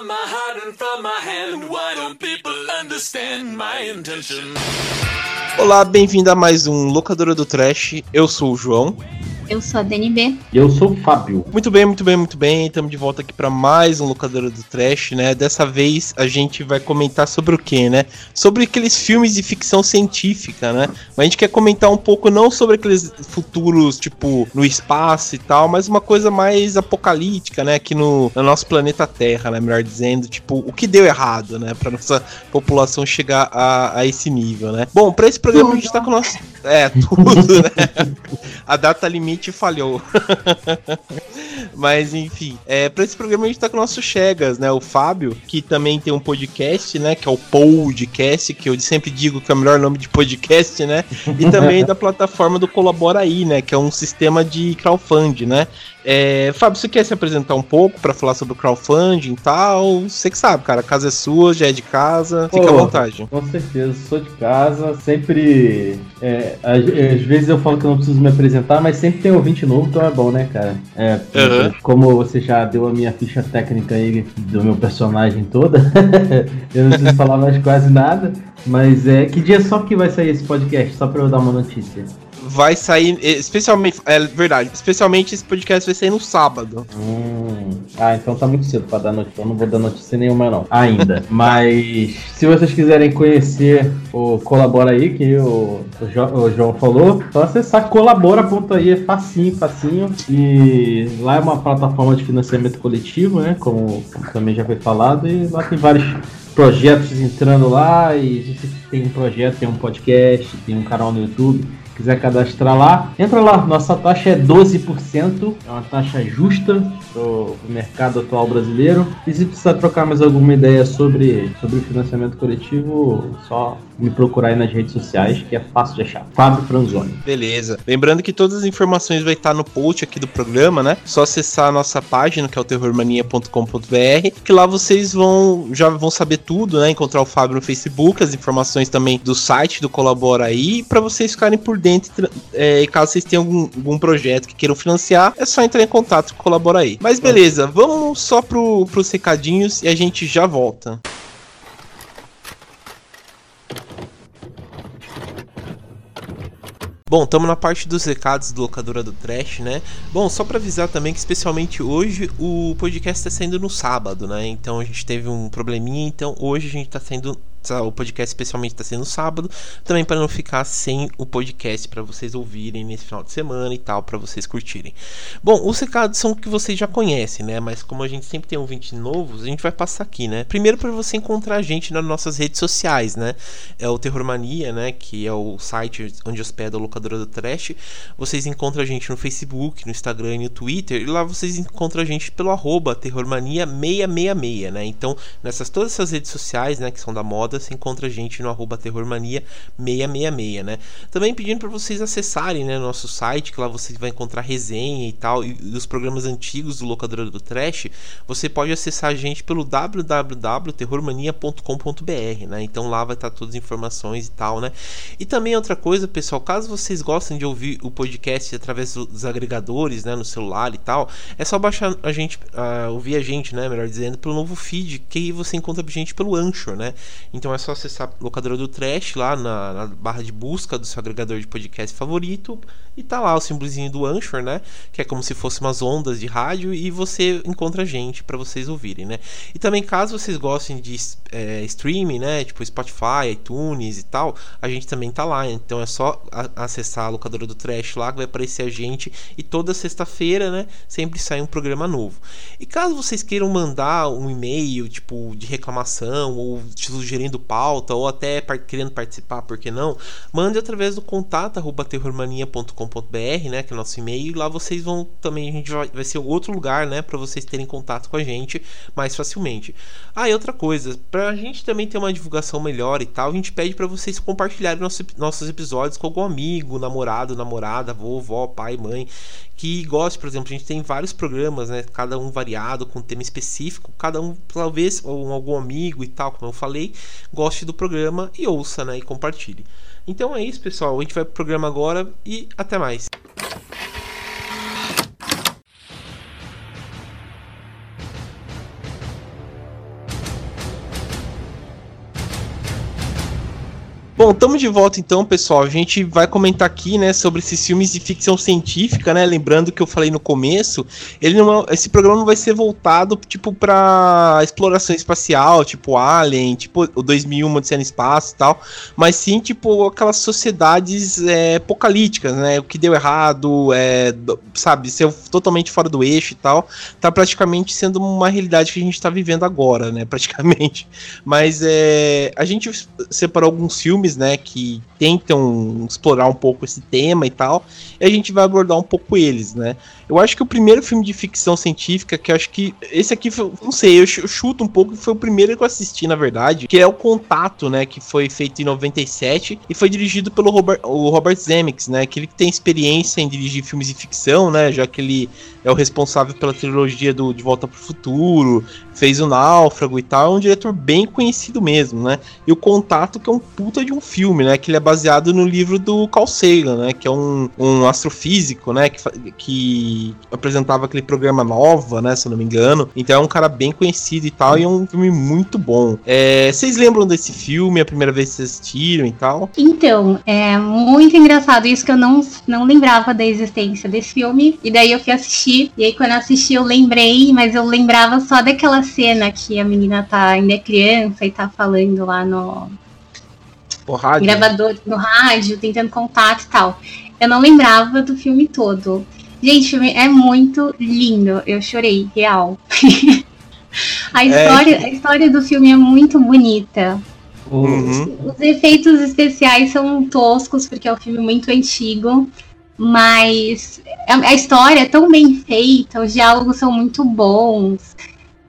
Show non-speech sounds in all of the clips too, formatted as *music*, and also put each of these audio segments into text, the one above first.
from my heart and from my hand. Why don't people understand my intention? Olá, bem-vindo a mais um Locadora do Trash. Eu sou o João. Eu sou a DNB. E eu sou o Fábio. Muito bem, muito bem, muito bem. Estamos de volta aqui para mais um Locadora do Trash, né? Dessa vez a gente vai comentar sobre o quê, né? Sobre aqueles filmes de ficção científica, né? Mas a gente quer comentar um pouco não sobre aqueles futuros, tipo, no espaço e tal, mas uma coisa mais apocalíptica, né? Aqui no, no nosso planeta Terra, né? Melhor dizendo, tipo, o que deu errado, né? Pra nossa população chegar a, a esse nível, né? Bom, para esse programa a gente tá com o nosso. É, tudo, né? *laughs* A data limite Twitch falhou. *laughs* Mas enfim, é, para esse programa a gente tá com o nosso Chegas, né? O Fábio, que também tem um podcast, né? Que é o Podcast, que eu sempre digo que é o melhor nome de podcast, né? E também *laughs* da plataforma do Colabora aí, né? Que é um sistema de crowdfunding, né? É, Fábio, você quer se apresentar um pouco para falar sobre o crowdfunding e tal? Você que sabe, cara, a casa é sua, já é de casa, Pô, fica à vontade. Com certeza, sou de casa, sempre. É, às, às, vezes eu falo que eu não preciso me apresentar, mas sempre tem ouvinte novo, então é bom, né, cara? É, uhum. Como você já deu a minha ficha técnica aí do meu personagem toda, *laughs* eu não preciso falar mais quase nada, mas é que dia só que vai sair esse podcast? Só pra eu dar uma notícia vai sair, especialmente, é verdade, especialmente esse podcast vai sair no sábado. Hum, ah, então tá muito cedo pra dar notícia, eu não vou dar notícia nenhuma não, ainda. *laughs* Mas, se vocês quiserem conhecer o Colabora aí, que o, o, jo, o João falou, só acessar colabora.aí, é facinho, facinho, e lá é uma plataforma de financiamento coletivo, né, como, como também já foi falado, e lá tem vários projetos entrando lá, e a gente tem um projeto, tem um podcast, tem um canal no YouTube, quiser cadastrar lá, entra lá. Nossa taxa é 12%, é uma taxa justa pro mercado atual brasileiro. E se precisar trocar mais alguma ideia sobre, sobre financiamento coletivo, só me procurar aí nas redes sociais, que é fácil de achar. Fábio Franzoni. Beleza. Lembrando que todas as informações vai estar no post aqui do programa, né? Só acessar a nossa página, que é o terrormania.com.br, que lá vocês vão já vão saber tudo, né? Encontrar o Fábio no Facebook, as informações também do site do Colabora aí, para vocês ficarem por dentro. É, caso vocês tenham algum, algum, projeto que queiram financiar, é só entrar em contato com o Colabora aí. Mas beleza, vamos só pro, pros recadinhos e a gente já volta. Bom, estamos na parte dos recados do Locadora do Trash, né? Bom, só para avisar também que especialmente hoje o podcast está saindo no sábado, né? Então a gente teve um probleminha, então hoje a gente está saindo o podcast especialmente está sendo sábado, também para não ficar sem o podcast para vocês ouvirem nesse final de semana e tal, para vocês curtirem. Bom, os recados são que vocês já conhecem, né? Mas como a gente sempre tem ouvintes novos, a gente vai passar aqui, né? Primeiro para você encontrar a gente nas nossas redes sociais, né? É o Terror Mania, né? Que é o site onde hospeda a locadora do Trash. Vocês encontram a gente no Facebook, no Instagram e no Twitter. E lá vocês encontram a gente pelo arroba Terrormania666, né? Então, nessas todas essas redes sociais, né? Que são da moda você encontra a gente no arroba terrormania666, né? Também pedindo para vocês acessarem né, nosso site, que lá você vai encontrar resenha e tal, e, os programas antigos do Locadora do Trash, você pode acessar a gente pelo www.terrormania.com.br, né? Então lá vai estar todas as informações e tal, né? E também outra coisa, pessoal, caso vocês gostem de ouvir o podcast através dos agregadores, né, no celular e tal, é só baixar a gente, uh, ouvir a gente, né, melhor dizendo, pelo novo feed, que você encontra a gente pelo Anchor, né? Então é só acessar a locadora do Trash lá na, na, barra de busca do seu agregador de podcast favorito e tá lá o símbolozinho do Anchor, né? Que é como se fosse umas ondas de rádio e você encontra gente para vocês ouvirem, né? E também caso vocês gostem de é, streaming, né? Tipo Spotify, iTunes e tal, a gente também tá lá. Então é só acessar a locadora do Trash lá que vai aparecer a gente e toda sexta-feira, né? Sempre sai um programa novo. E caso vocês queiram mandar um e-mail tipo de reclamação ou sugerindo sugerindo pauta ou até par querendo participar, por que não? Mande através do contato terrormania.com.br, né, que é o nosso e-mail, e lá vocês vão também a gente vai, vai ser outro lugar, né, para vocês terem contato com a gente mais facilmente. Ah, e outra coisa, pra gente também ter uma divulgação melhor e tal, a gente pede para vocês compartilharem nosso, nossos episódios com algum amigo, namorado, namorada, vovó, pai, mãe, que goste, por exemplo, a gente tem vários programas, né? Cada um variado, com um tema específico, cada um, talvez, ou algum amigo e tal, como eu falei, goste do programa e ouça, né? E compartilhe. Então é isso, pessoal. A gente vai pro programa agora e até mais. Bom, estamos de volta então, pessoal. A gente vai comentar aqui, né, sobre esses filmes de ficção científica, né? Lembrando que eu falei no começo, ele não é, esse programa não vai ser voltado tipo para exploração espacial, tipo Alien, tipo o 2001 Odisseia no espaço e tal, mas sim tipo aquelas sociedades é, apocalípticas, né? O que deu errado, é, sabe, ser totalmente fora do eixo e tal, tá praticamente sendo uma realidade que a gente está vivendo agora, né? *laughs* Praticamente. Mas é, a gente separou alguns filmes filmes, né, que tentam explorar um pouco esse tema e tal, e a gente vai abordar um pouco eles, né. Eu acho que o primeiro filme de ficção científica, que acho que esse aqui, foi, não sei, eu chuto um pouco, foi o primeiro que eu assisti, na verdade, que é o Contato, né, que foi feito em 97 e foi dirigido pelo Robert, o Robert Zemeckis, né, que ele tem experiência em dirigir filmes de ficção, né, já que ele é o responsável pela trilogia do De Volta para o Futuro, fez o Náufrago e tal, é um diretor bem conhecido mesmo, né? E o Contato, que é um puta de um filme, né? Que ele é baseado no livro do Carl Sagan, né? Que é um, um astrofísico, né? Que, que apresentava aquele programa Nova, né? Se eu não me engano. Então é um cara bem conhecido e tal, e é um filme muito bom. É, vocês lembram desse filme, a primeira vez que vocês assistiram e tal? Então, é muito engraçado isso que eu não, não lembrava da existência desse filme, e daí eu fui assistir, e aí quando eu assisti eu lembrei, mas eu lembrava só daquela cena que a menina tá ainda é criança e tá falando lá no, o rádio. gravador, no rádio, tentando contato e tal. Eu não lembrava do filme todo. Gente, o filme é muito lindo. Eu chorei, real. *laughs* a, história, é... a história do filme é muito bonita. Uhum. Os, os efeitos especiais são toscos, porque é um filme muito antigo. Mas a, a história é tão bem feita, os diálogos são muito bons.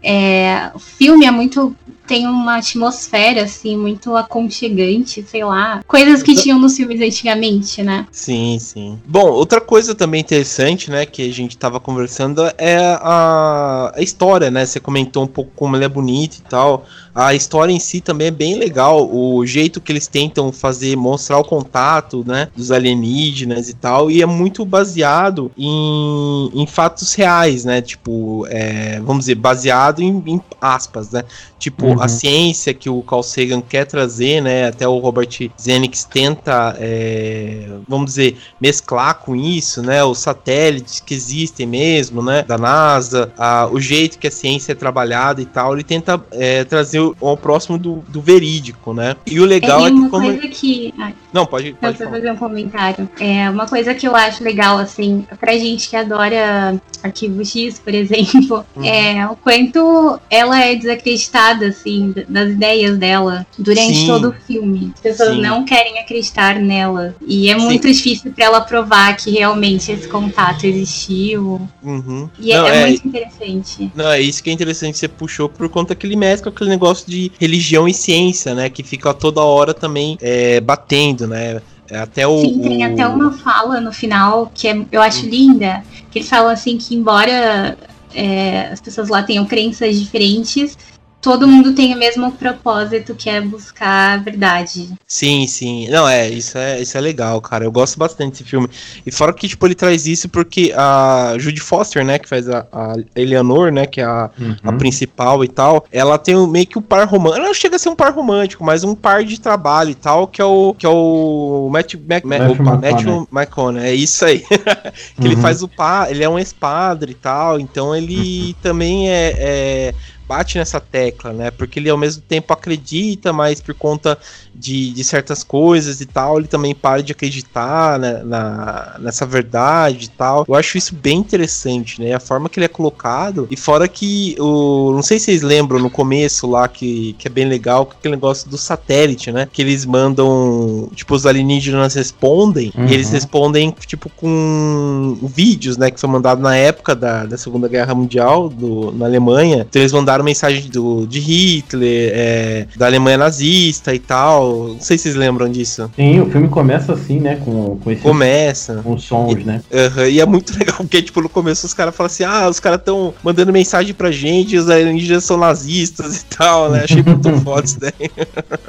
É, o filme é muito tem uma atmosfera, assim, muito aconchegante, sei lá. Coisas que tinham nos filmes antigamente, né? Sim, sim. Bom, outra coisa também interessante, né, que a gente tava conversando é a, a história, né? Você comentou um pouco como ela é bonita e tal. A história em si também é bem legal, o jeito que eles tentam fazer, mostrar o contato, né, dos alienígenas e tal, e é muito baseado em, em fatos reais, né, tipo, é, vamos dizer, baseado em, em aspas, né, tipo, uhum. A ciência que o Carl Sagan quer trazer, né, até o Robert Zenix tenta, é, vamos dizer, mesclar com isso, né, os satélites que existem mesmo, né, da NASA, a, o jeito que a ciência é trabalhada e tal, ele tenta é, trazer ao próximo do, do verídico, né? E o legal é, é que como... coisa que... Ai, não, pode, pode fazer um comentário. É uma coisa que eu acho legal, assim, pra gente que adora Arquivo X, por *laughs* exemplo, uhum. é o quanto ela é desacreditada, assim, das ideias dela durante Sim. todo o filme. As pessoas Sim. não querem acreditar nela. E é muito Sim. difícil para ela provar que realmente esse contato existiu. Uhum. E é, não, é, é, muito interessante. Não, é isso que é interessante. Você puxou por conta que ele mescla aquele negócio de religião e ciência, né? Que fica toda hora também é, batendo, né? É até o, Sim, tem até uma fala no final que é, eu acho hum. linda, que eles falam assim que embora é, as pessoas lá tenham crenças diferentes, todo mundo tem o mesmo propósito que é buscar a verdade. Sim, sim. Não, é, isso é, isso é legal, cara. Eu gosto bastante desse filme. E fora que, tipo, ele traz isso porque a Judy Foster, né, que faz a, a Eleanor, né, que é a, uhum. a principal e tal, ela tem meio que o um par romântico. Ela não chega a ser um par romântico, mas um par de trabalho e tal, que é o, que é o Matt, Mac, Matthew, opa, Matthew McConaughey. É isso aí. *laughs* que uhum. ele faz o par, ele é um ex-padre e tal, então ele uhum. *laughs* também é, é bate nessa tecla, né? Porque ele ao mesmo tempo acredita, mas por conta de, de certas coisas e tal, ele também para de acreditar né, na, nessa verdade e tal. Eu acho isso bem interessante, né? A forma que ele é colocado. E fora que o. Não sei se vocês lembram no começo lá, que, que é bem legal, que aquele negócio do satélite, né? Que eles mandam. Tipo, os alienígenas respondem. Uhum. E eles uhum. respondem, tipo, com vídeos, né? Que foi mandado na época da, da Segunda Guerra Mundial, do, na Alemanha. Então eles mandaram mensagem do, de Hitler, é, da Alemanha nazista e tal. Não sei se vocês lembram disso. Sim, o filme começa assim, né? Com, com esse. Começa. Com sons, e, né? Uh -huh, e é muito *laughs* legal, porque, tipo, no começo os caras falam assim: ah, os caras estão mandando mensagem pra gente, os alienígenas são nazistas e tal, né? Achei muito *laughs* foda isso daí.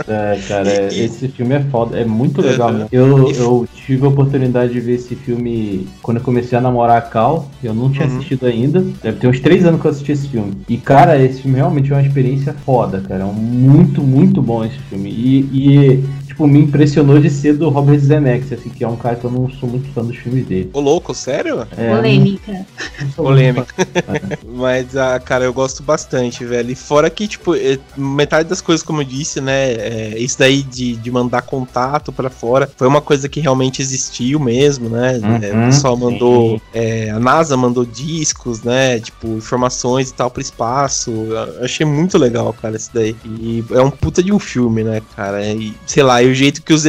É, cara, e, esse filme é foda, é muito legal, uh -huh. né? Eu, eu tive a oportunidade de ver esse filme quando eu comecei a namorar a Cal, eu não tinha uh uhum. assistido ainda. Deve ter uns três anos que eu assisti esse filme. E, cara, esse filme realmente é uma experiência foda, cara. É muito, muito bom esse filme. E, e tipo, me impressionou de ser do Robert Zemeckis, assim, que é um cara que eu não sou muito fã dos filmes dele. Ô, louco, sério? É, Polêmica. Polêmica. *laughs* Mas, ah, cara, eu gosto bastante, velho. E fora que, tipo, é, metade das coisas, como eu disse, né? é, isso daí de, de mandar contato pra fora foi uma coisa que realmente existiu mesmo, né? É, Uhum, o pessoal mandou. é, a NASA mandou discos, né? Tipo, informações e tal pro espaço. Eu achei muito legal, cara, isso daí. E é um puta de um filme, né, cara? E, sei lá, e o jeito que os,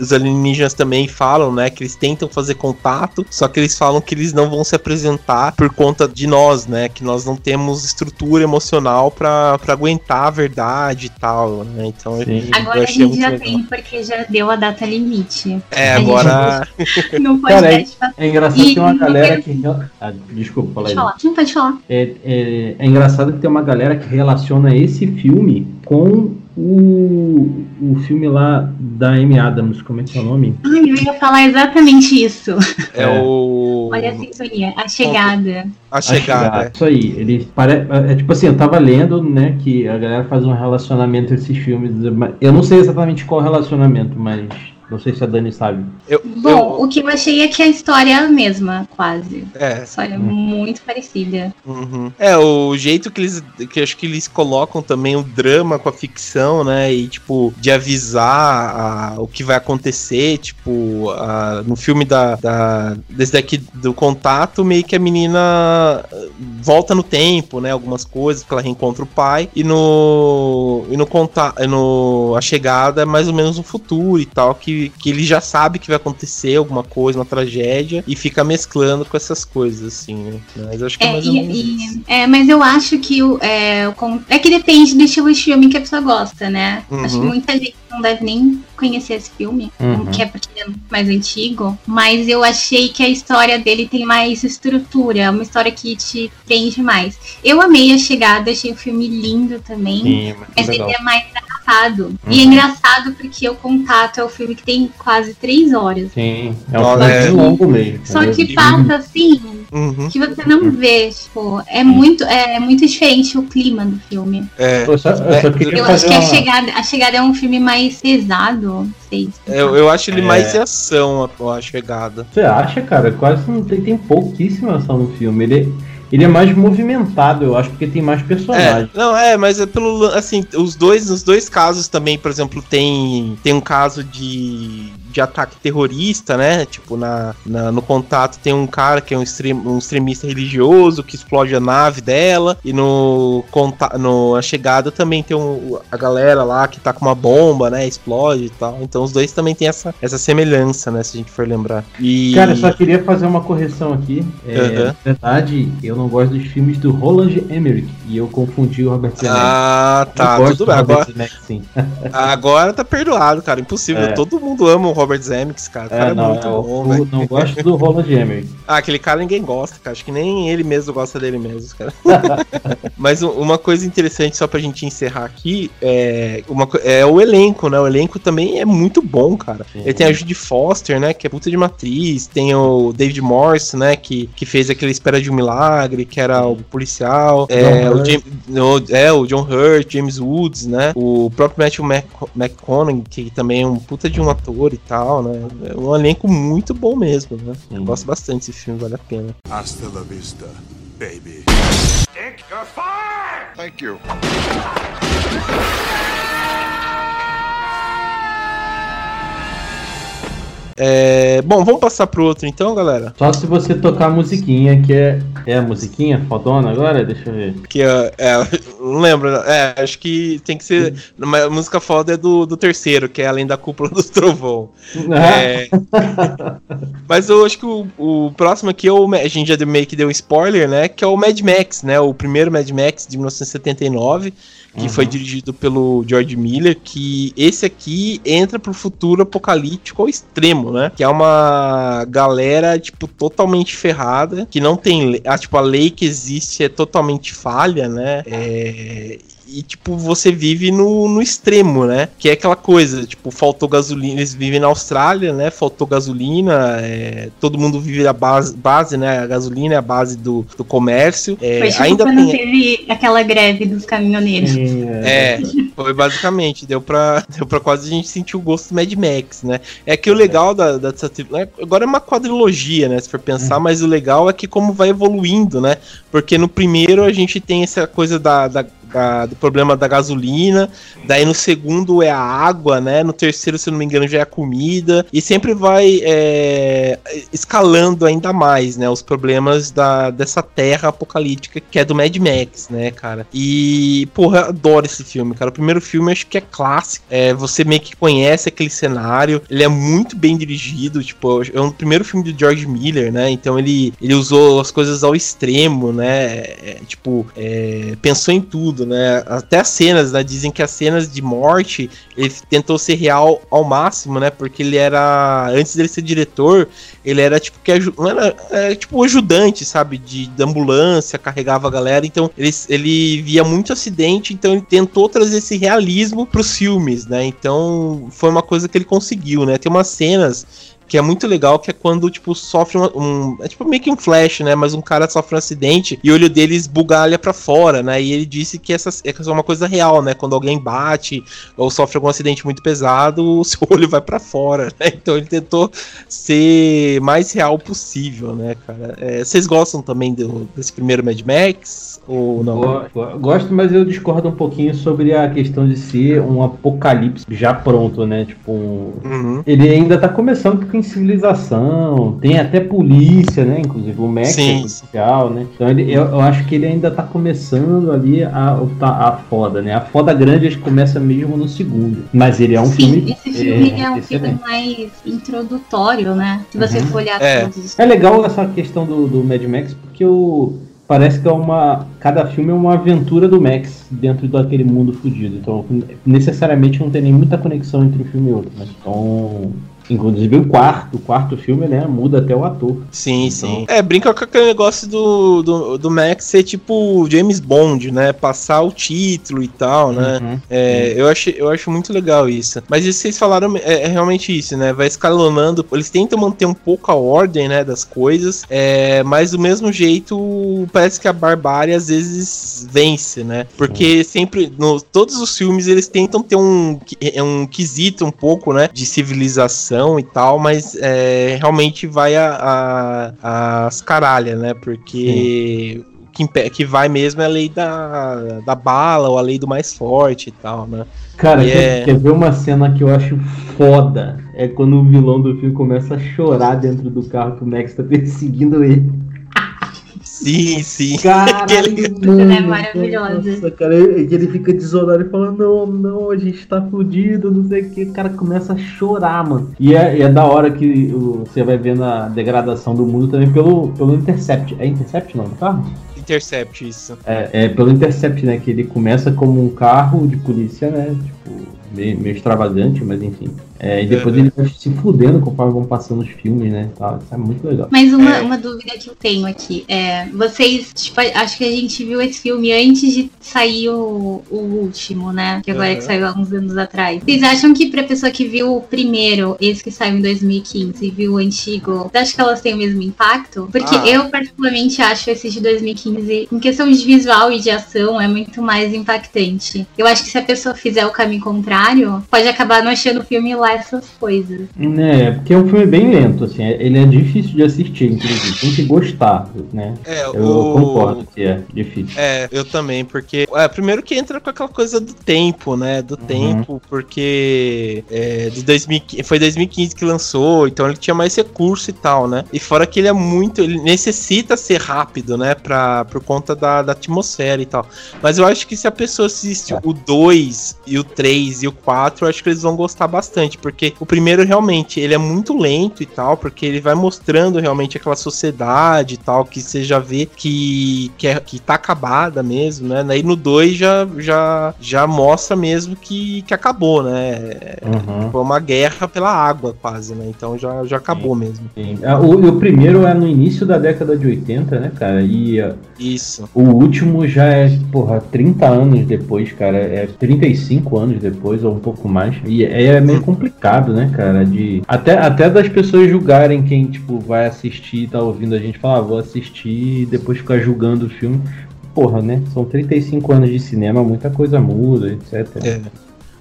os alienígenas também falam, né? Que eles tentam fazer contato, só que eles falam que eles não vão se apresentar por conta de nós, né? Que nós não temos estrutura emocional pra, pra aguentar a verdade e tal, né? Então Sim. Agora eu a achei gente muito já legal. tem, porque já deu a data limite. É, A agora. *laughs* No Cara, podcast. É engraçado E que tem uma galera que. Ah, desculpa, fala Pode aí. falar. Não pode falar. É, é, é engraçado que tem uma galera que relaciona esse filme com o, o filme lá da Amy Adams, como é que é o nome? Ai, eu ia falar exatamente isso. É, É. o. Olha a sintonia, a chegada. A A chegada. Isso aí, ele pare... é tipo assim, eu tava lendo, né, que a galera faz um relacionamento entre esses filmes. Eu não sei exatamente qual relacionamento, mas não sei se a Dani sabe. Eu, Bom, o que eu achei é que a história é a mesma, quase. eu- é, A história é muito parecida. Uhum. É, o jeito que eles. que eu acho que eles colocam também o drama com a ficção, né? E, tipo, de avisar a- o que vai acontecer, tipo, a- no filme da, da. Desse daqui do contato, meio que a menina eh, volta no tempo, né? Algumas coisas, porque ela reencontra o pai. E no. E no contato. No, a chegada é mais ou menos o futuro e tal, que, que ele já sabe que vai acontecer alguma coisa, uma tragédia, e fica mesclando com essas coisas, assim, né? Mas eu acho que é, É, mais ou e- menos e- isso. é, mas eu acho que o, é, o é que depende do estilo de filme que a pessoa gosta, né? Acho que Uhum. muita gente não deve nem conhecer esse filme, Uhum. que é porque é mais antigo. Mas eu achei que a história dele tem mais estrutura, é uma história que te prende mais. Eu amei a chegada, achei o filme lindo também. Sim, Mas legal. ele é mais engraçado. E é Uhum. engraçado porque o Contato é o filme que tem quase três horas. Sim, é um filme é. longo mesmo. Só que passa assim, Uhum. que você não vê, tipo, é muito, é muito diferente o clima do filme. É, Eu só, eu só queria Eu acho que a uma... chegada, a chegada é um filme mais pesado, não sei. eu, eu acho ele É. mais em ação, a, a chegada. Você acha, cara? Quase não tem, tem pouquíssima ação no filme. Ele, ele é mais movimentado, eu acho, porque tem mais É, personagens. não, é, mas é pelo. Assim, os dois, nos dois casos também, por exemplo, tem, tem um caso de, de ataque terrorista, né? Tipo, na, na- no contato tem um cara que é um, extrem, um extremista religioso que explode a nave dela. E no, conta, no a chegada também tem um, a galera lá que tá com uma bomba, né? Explode e tal. Então os dois também tem essa, essa semelhança, né? Se a gente for lembrar. E. Cara, eu só queria fazer uma correção aqui. É. Na verdade, eu não gosto dos filmes do Roland Emmerich. E eu confundi o Robert Zemeckis. Ah, tá, tudo do bem. Agora, Zemeckis, sim. agora tá perdoado, cara. Impossível. É. Todo mundo ama o Robert Zemeckis, cara. O cara é, É, não, muito eu, bom, velho. não gosto do Roland Emmerich. *laughs* Ah, aquele cara ninguém gosta, cara. Acho que nem ele mesmo gosta dele mesmo, cara. *laughs* Mas uma coisa interessante, só pra gente encerrar aqui, é, uma, é o elenco, né? O elenco também é muito bom, cara. Sim. Ele tem a Judy Foster, né? Que é puta de matriz. Tem o David Morse, né? Que, que fez aquele Espera de um Milagre, que era o policial. É o, Hurt. Jam- o- é, o John Hurt, James Woods, né? O próprio Matthew Mc- McConaughey, que também é um puta de um ator e tal, né? É um elenco muito bom mesmo, né? Eu Sim. gosto bastante desse filme, vale a pena. Hasta la vista, baby. Thank you. É, bom, vamos passar pro outro então, galera. Só se você tocar a musiquinha, que é. É a musiquinha fodona agora? Deixa eu ver. Que é, é, não lembro, é, acho que tem que ser. A música foda é do, do terceiro, que é Além da Cúpula *laughs* do Trovão. É, *laughs* mas eu acho que o, o próximo aqui é o. A gente já meio que deu um spoiler, né? Que é o Mad Max, né? O primeiro Mad Max de 1979. Que Uhum. foi dirigido pelo George Miller, que esse aqui entra pro futuro apocalíptico ao extremo, né? Que é uma galera, tipo, totalmente ferrada, que não tem lei, ah, tipo, a lei que existe é totalmente falha, né? É, e, tipo, você vive no, no extremo, né? Que é aquela coisa, tipo, faltou gasolina. Eles vivem na Austrália, né? Faltou gasolina, é, todo mundo vive a base, base, né? A gasolina é a base do, do comércio. É, Foi tipo ainda quando tem. teve aquela greve dos caminhoneiros. Sim, É, foi basicamente, deu pra, *laughs* deu pra quase a gente sentir o gosto do Mad Max, né? É que o legal da, da dessa tri- né, agora é uma quadrilogia, né? Se for pensar, mas o legal é que como vai evoluindo, né? Porque no primeiro a gente tem essa coisa da, da- do problema da gasolina, daí no segundo é a água, né? No terceiro, se não me engano, já é a comida, e sempre vai é, escalando ainda mais, né? Os problemas da, dessa terra apocalíptica que é do Mad Max, né, cara? E, porra, eu adoro esse filme, cara. O primeiro filme acho que é clássico. É, você meio que conhece aquele cenário, ele é muito bem dirigido, tipo, é o primeiro filme do George Miller, né? Então ele, ele usou as coisas ao extremo, né? É, tipo, é, pensou em tudo, né? Até as cenas, né? Dizem que as cenas de morte ele tentou ser real ao máximo, né? Porque ele era. Antes dele ser diretor, ele era tipo que não era, é, tipo ajudante, sabe? De, de ambulância, carregava a galera. Então ele, ele via muito acidente, então ele tentou trazer esse realismo pros filmes, né? Então foi uma coisa que ele conseguiu, né? Tem umas cenas que é muito legal, que é quando, tipo, sofre uma- um. É tipo meio que um flash, né? Mas um cara sofre um acidente e o olho dele esbugalha pra fora, né? E ele disse que essa é uma coisa real, né? Quando alguém bate ou sofre algum acidente muito pesado, *laughs* o seu olho vai pra fora, né? Então ele tentou ser mais real possível, né, cara? É, vocês gostam também do- desse primeiro Mad Max? Ou não? Go- go- Gosto, mas eu discordo um pouquinho sobre a questão de ser um apocalipse já pronto, né? Tipo, um- Uhum. ele ainda tá começando com civilização, tem até polícia, né? Inclusive o Max Sim. é policial, né? Então ele- eu, eu acho que ele ainda tá começando ali a, o- tá- a foda, né? A foda grande acho que começa mesmo no segundo. Mas ele é um Sim, filme. esse filme é, um excelente. filme mais introdutório, né? Se você Uhum. for olhar É. todos os É legal essa questão do, do Mad Max, porque o, parece que é uma. Cada filme é uma aventura do Max dentro daquele mundo fudido. Então, necessariamente não tem nem muita conexão entre um filme e outro. Né? Então. Inclusive o quarto, o quarto filme, né? Muda até o ator. Sim, Então- sim. É, brinca com aquele negócio do, do, do Max ser tipo James Bond, né? Passar o título e tal, né? Uhum. É, eu, acho, eu acho muito legal isso. Mas isso que vocês falaram é, é realmente isso, né? Vai escalonando. Eles tentam manter um pouco a ordem, né? Das coisas. É, mas do mesmo jeito, parece que a barbárie às vezes vence, né? Porque sempre, no, todos os filmes, eles tentam ter um, qui- um quesito um pouco, né? De civilização e tal, mas é, realmente vai a, a, as caralhas, né? Porque. o Que, que vai mesmo é a lei da, da bala ou a lei do mais forte e tal, né? Cara, E quer, é- quer ver uma cena que eu acho foda? É quando o vilão do filme começa a chorar dentro do carro que o Max tá *laughs* perseguindo ele. Sim, sim. Caralho, cena é maravilhosa. Nossa, cara, ele ele fica desolado e fala: Não, não, a gente tá fudido, não sei o que. O cara começa a chorar, mano. E é, e é da hora que o- você vai vendo a degradação do mundo também pelo, pelo Intercept. É Intercept não, do carro? Intercept, isso. É, é pelo Intercept, né? Que ele começa como um carro de polícia, né? Tipo, meio, meio extravagante, mas enfim. É, e depois Uhum. ele vai se fudendo conforme vão passando os filmes, né? Tá, isso é muito legal. Mas uma, É. uma dúvida que eu tenho aqui é, vocês, tipo, acho que a gente viu esse filme antes de sair o, o último, né? Que agora é que saiu há uns anos atrás. Vocês acham que pra pessoa que viu o primeiro, esse que saiu em 2015, e viu o antigo, você acha que elas têm o mesmo impacto? Porque Ah. eu particularmente acho esse de 2015, em questão de visual e de ação, é muito mais impactante. Eu acho que se a pessoa fizer o caminho contrário, pode acabar não achando o filme lá essas coisas. É, porque é um filme bem lento, assim. é- Ele é difícil de assistir, inclusive. Tem que gostar, né? É, Eu o... concordo que é difícil. É, eu também, porque. É, primeiro que entra com aquela coisa do tempo, né? Do tempo, porque. É, de 2015, foi 2015 que lançou, então ele tinha mais recurso e tal, né? E fora que ele é muito. Ele necessita ser rápido, né? Pra, por conta da, da atmosfera e tal. Mas eu acho que se a pessoa assiste o 2 e o 3 e o 4, eu acho que eles vão gostar bastante. Interessante, porque o primeiro realmente ele é muito lento e tal, porque ele vai mostrando realmente aquela sociedade e tal, que você já vê que, que, é, que tá acabada mesmo, né? Aí no 2 já, já, já mostra mesmo que, que acabou, né? Uhum. Foi uma guerra pela água, quase, né? Então já, já acabou mesmo. Sim. Ah, O, o primeiro é no início da década de 80, né, cara? E ah, Isso. o último já é, porra, 30 anos depois, cara. É 35 anos depois, ou um pouco mais. E é meio complicado, né, cara? De. Até, até das pessoas julgarem quem, tipo, vai assistir tá ouvindo a gente falar, ah, vou assistir e depois ficar julgando o filme. Porra, né? São 35 anos de cinema, muita coisa muda, etc. É.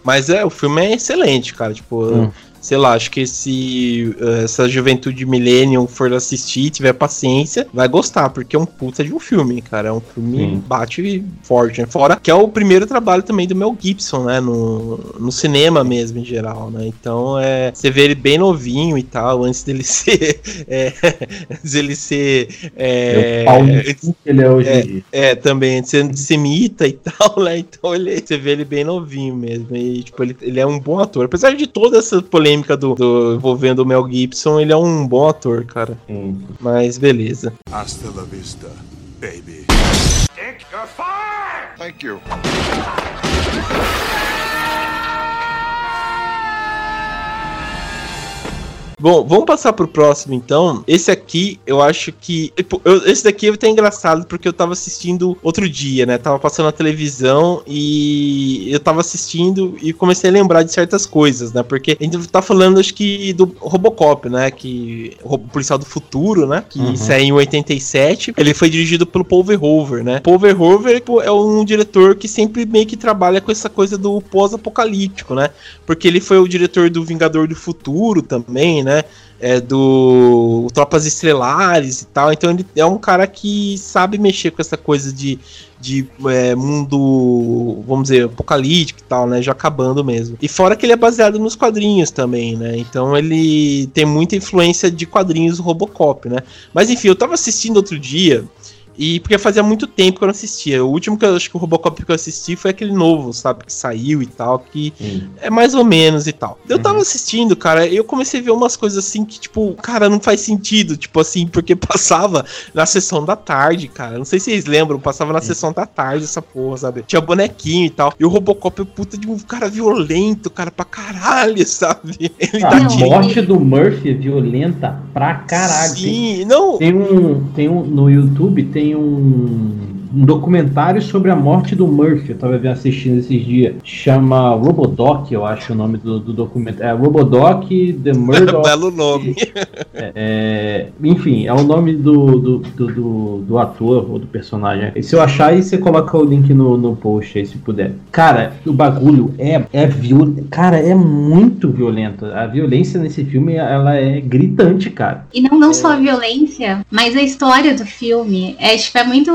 Mas é, o filme é excelente, cara. Tipo, Hum. Sei lá, acho que se eh, essa juventude millennium for assistir, tiver paciência, vai gostar, porque é um puta de um filme, cara. É um filme Sim. bate forte, né? Fora que é o primeiro trabalho também do Mel Gibson, né? No, no cinema mesmo, em geral, né? Então é. Você vê ele bem novinho e tal, antes dele *laughs* ser. é, antes dele ser. É, É, o cu que ele é hoje dia. é, também de ser antissemita e *laughs* tal, né? Então ele, você vê ele bem novinho mesmo. E, tipo, ele, ele é um bom ator. Apesar de toda essa polêmica do, do- envolvendo o Mel Gibson, ele é um bom ator, cara. Sim. Mas beleza. Hasta la vista, baby. Thank you. Bom, vamos passar pro próximo então. Esse aqui, eu acho que. tipo, eu- esse daqui é até engraçado porque eu tava assistindo outro dia, né? Tava passando na televisão e eu tava assistindo e comecei a lembrar de certas coisas, né? Porque a gente tá falando, acho que, do Robocop, né? Que. O policial do futuro, né? Que Uhum. saiu em 87. Ele foi dirigido pelo Paul Verhoeven, né? Paul Verhoeven tipo, é um diretor que sempre meio que trabalha com essa coisa do pós-apocalíptico, né? Porque ele foi o diretor do Vingador do Futuro também, né? É do Tropas Estrelares e tal. Então ele é um cara que sabe mexer com essa coisa de, de é, mundo, vamos dizer, apocalíptico e tal, né? Já acabando mesmo. E fora que ele é baseado nos quadrinhos também, né? Então ele tem muita influência de quadrinhos do Robocop, né? Mas enfim, eu tava assistindo outro dia. E porque fazia muito tempo que eu não assistia. O último que eu acho que o Robocop que eu assisti foi aquele novo, sabe? Que saiu e tal, que Sim. é mais ou menos e tal. Eu Uhum. tava assistindo, cara, e eu comecei a ver umas coisas assim que, tipo, cara, não faz sentido. Tipo assim, porque *laughs* passava na sessão da tarde, cara. Não sei se vocês lembram, passava na sessão da tarde essa porra, sabe? Tinha bonequinho e tal. E o Robocop é puta de um cara violento, cara, pra caralho, *laughs* sabe? Ele Ah, a tiro. morte do Murphy é violenta pra caralho. Tem- Sim, não. Tem um, tem um. No YouTube tem um. Um documentário sobre a morte do Murphy. Eu tava vendo assistindo esses dias. Chama Robodoc, eu acho o nome do, do documentário. É Robodoc The *laughs* Murder of Belo nome. É, enfim, é o nome do, do, do, do- do ator ou do personagem. E se eu achar aí, você coloca o link no, no post aí, se puder. Cara, o bagulho é, é violento. Cara, é muito violento. A violência nesse filme, ela é gritante, cara. E não, não só a violência, mas a história do filme. É, tipo, é muito.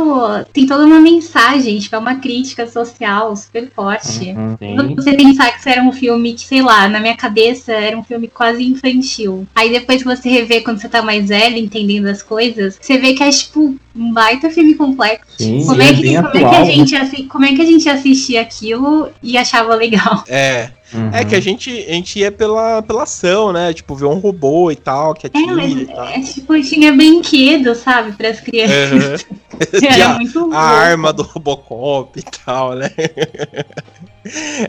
Tem toda uma mensagem, tipo, é uma crítica social super forte. Uhum, Você pensar que isso era um filme que, sei lá, na minha cabeça era um filme quase infantil. Aí depois que você revê quando você tá mais velho, entendendo as coisas, você vê que é tipo um baita filme complexo. Sim, Como é, é que, como, é que atual. a gente, assi- como é que a gente assistia aquilo e achava legal? *laughs* É. Uhum. É que a gente, a gente ia pela, pela ação, né? Tipo, ver um robô e tal, que É, mas e tal. é, tipo, tinha brinquedo, sabe, pras crianças. Aham. *laughs* Tinha Era muito a louco. arma do Robocop e tal, né? *laughs*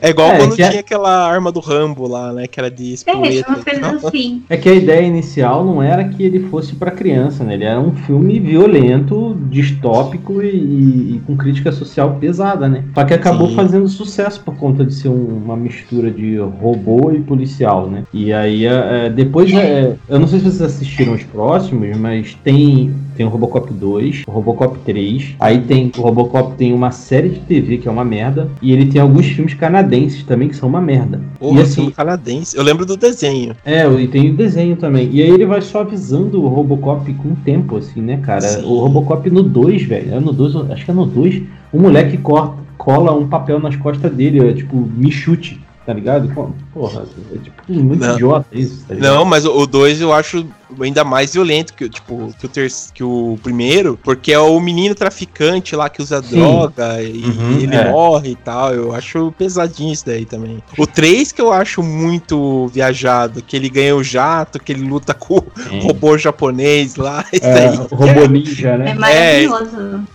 É igual É, quando que é- tinha aquela arma do Rambo lá, né? Que era de É, espoleta. coisas assim. É que a ideia inicial não era que ele fosse pra criança, né? Ele era um filme violento, distópico e, e- e com crítica social pesada, né? Só que acabou Sim. fazendo sucesso por conta de ser um- uma mistura de robô e policial, né? E aí, é, é, depois, é, eu não sei se vocês assistiram os próximos, mas tem tem o Robocop 2, o Robocop 3, aí tem o Robocop tem uma série de TV que é uma merda, e ele tem alguns filmes canadenses também que são uma merda. Porra, e assim, filme canadense. Eu lembro do desenho. é, e tem o desenho também. E aí ele vai suavizando o Robocop com o tempo, assim, né, cara? Sim. O Robocop no 2, velho. É no 2, acho que é no 2. O moleque corta, cola um papel nas costas dele, é, tipo, me chute. Tá ligado? Porra, é tipo muito Não. idiota isso, tá ligado? Não, mas o 2 eu acho ainda mais violento que, o- tipo, que, o ter que o primeiro, porque é o menino traficante lá que usa Sim. droga e Uhum, ele é. morre e tal. Eu acho pesadinho isso daí também. O 3 que eu acho muito viajado, que ele ganha o jato, que ele luta com o robô japonês lá. Isso É, daí. o robô ninja, É né? maravilhoso. *laughs*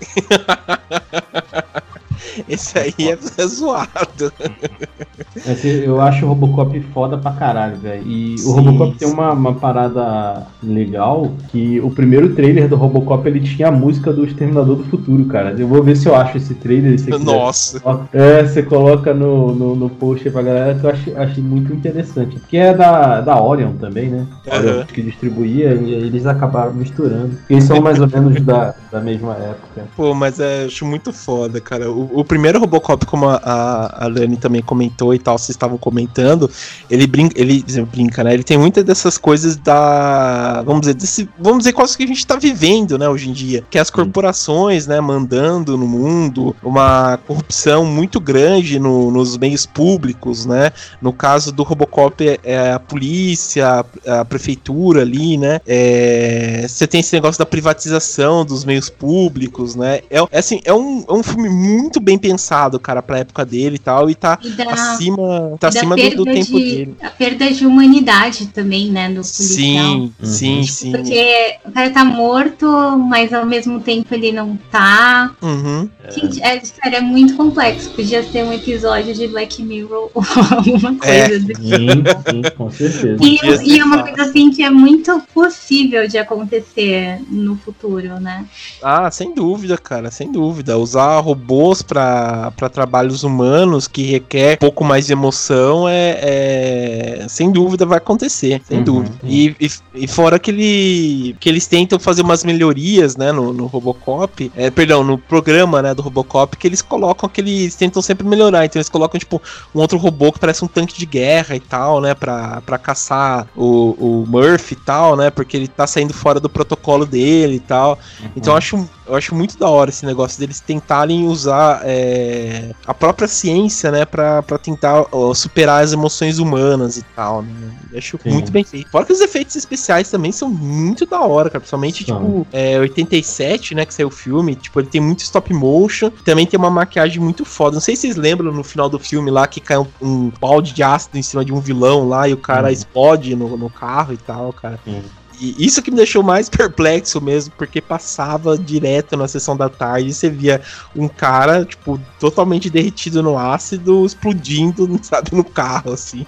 Esse aí é, é zoado. *laughs* Eu acho o Robocop foda pra caralho, velho. E Sim, o Robocop tem sim. uma, uma parada legal que o primeiro trailer do Robocop ele tinha a música do Exterminador do Futuro, cara. Eu vou ver se eu acho esse trailer. Se você quiser. Nossa. É, você coloca no, no, no post pra galera que eu achei, achei muito interessante. Porque é da, da Orion também, né? Aham. que distribuía e eles acabaram misturando. Eles são mais ou menos da, da mesma época. Pô, mas é, acho muito foda, cara. O, o primeiro Robocop, como a, a, a Lani também comentou e tal, vocês estavam comentando, ele brinca, ele brinca, né? Ele tem muitas dessas coisas da. Vamos dizer, desse, vamos dizer, coisas que a gente tá vivendo, né, hoje em dia. Que é as corporações, né, mandando no mundo, uma corrupção muito grande no- nos meios públicos, né? No caso do Robocop, é- é a polícia, a, a prefeitura ali, né? É, você tem esse negócio da privatização dos meios públicos, né? É, é assim, é um, é um filme muito bem pensado, cara, pra época dele e tal, e tá E da, acima, tá e da acima do, do tempo de, dele. A perda de humanidade também, né, do policial. Sim, Uhum. sim, sim. Porque o cara tá morto, mas ao mesmo tempo ele não tá. Uhum. Gente, é, sério, é muito complexo. Podia ser um episódio de Black Mirror *laughs* ou alguma coisa É. *laughs* do Sim, sim, com certeza. E, e é uma coisa assim que é muito possível de acontecer no futuro, né? Ah, sem dúvida, cara, sem dúvida. Usar robôs pra trabalhos humanos que requer um pouco mais de emoção é, é- sem dúvida vai acontecer, sem Uhum, dúvida. uhum. E, e, e fora que, ele, que eles tentam fazer umas melhorias, né, no, no Robocop, é, perdão, no programa, né, do Robocop, que eles colocam aquele, eles tentam sempre melhorar, então eles colocam, tipo, um outro robô que parece um tanque de guerra e tal, né, pra, pra caçar o, o Murphy e tal, né, porque ele tá saindo fora do protocolo dele e tal. Então eu acho, eu acho muito da hora esse negócio deles tentarem usar é, a própria ciência, né, pra, pra tentar superar as emoções humanas e tal, né. Eu acho Sim. muito bem feito. Fora que os efeitos especiais também são muito da hora, cara. Principalmente, São. tipo, é, 87, né, que saiu o filme. Tipo, ele tem muito stop motion. Também tem uma maquiagem muito foda. Não sei se vocês lembram no final do filme lá que cai um, um balde de ácido em cima de um vilão lá e o cara Uhum. explode no, no carro e tal, cara. Sim. E isso que me deixou mais *laughs* perplexo mesmo, porque passava direto na sessão da tarde e você via um cara, tipo, totalmente derretido no ácido, explodindo, *laughs* sabe, no carro, assim.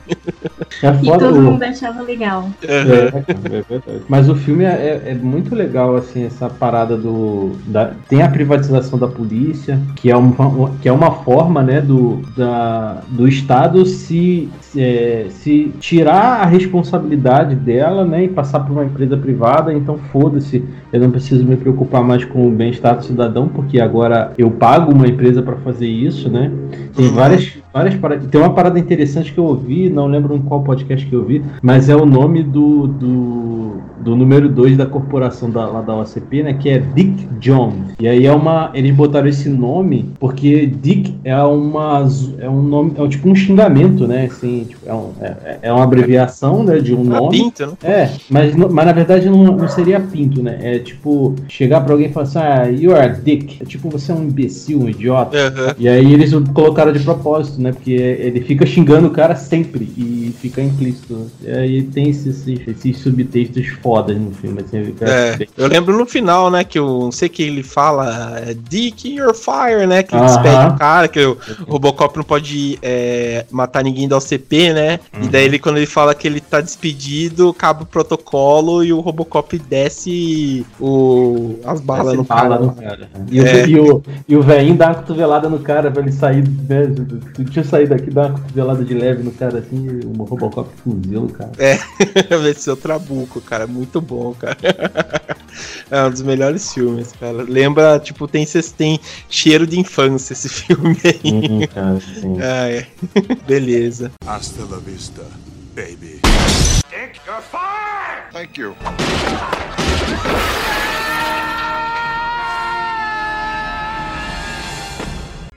É E todo mundo achava legal. É, é verdade. Mas o filme é, é- é muito legal, assim, essa parada do. da- tem a privatização da polícia, que é uma, que é uma forma, né, do, da, do Estado se, se, é, se tirar a responsabilidade dela, né, e passar para uma empresa privada. Então, foda-se, eu não preciso me preocupar mais com o bem-estar do cidadão, porque agora eu pago uma empresa para fazer isso, né? Tem várias, várias paradas. Tem uma parada interessante que eu ouvi, não lembro em qual podcast que eu vi, mas é o nome do, do, do número 2 da corporação da, lá da OCP, né? Que é Dick Jones. E aí é uma. Eles botaram esse nome porque Dick é uma. É um nome. É um, tipo um xingamento, né? Assim, tipo, é, um- é, é uma abreviação né, de um Ah, nome. pinta, né? É, mas, mas na verdade não, não seria pinto, né? É tipo, chegar pra alguém e falar assim, ah, you are a dick. É tipo, você é um imbecil, um idiota. Aham. E aí eles colocaram de propósito, né? Porque ele fica xingando o cara sempre e fica implícito. né? E aí tem esses, esses subtextos fodas no filme, assim. É, eu lembro no final, né, que eu não sei que ele fala é, Dick you're fire, né, que ele Aham. despede o cara, que o Robocop não pode é, matar ninguém da OCP, né, e daí ele, quando ele fala que ele tá despedido, acaba o protocolo e o Robocop desce o, as balas no bala cara. no cara. E, É. o, e, o, e o velhinho dá uma cotovelada no cara pra ele sair. Né? Deixa eu sair daqui, dá uma cotovelada de leve no cara assim, e o Robocop fuzila o cara. *laughs* Venceu o Trabuco, cara, muito bom, cara. *laughs* É um dos melhores filmes, cara. Lembra, tipo, tem, tem cheiro de infância esse *laughs* filme aí. Uhum, cara, sim. Ah, *laughs* é. Beleza. Hasta la vista, baby. Thank you.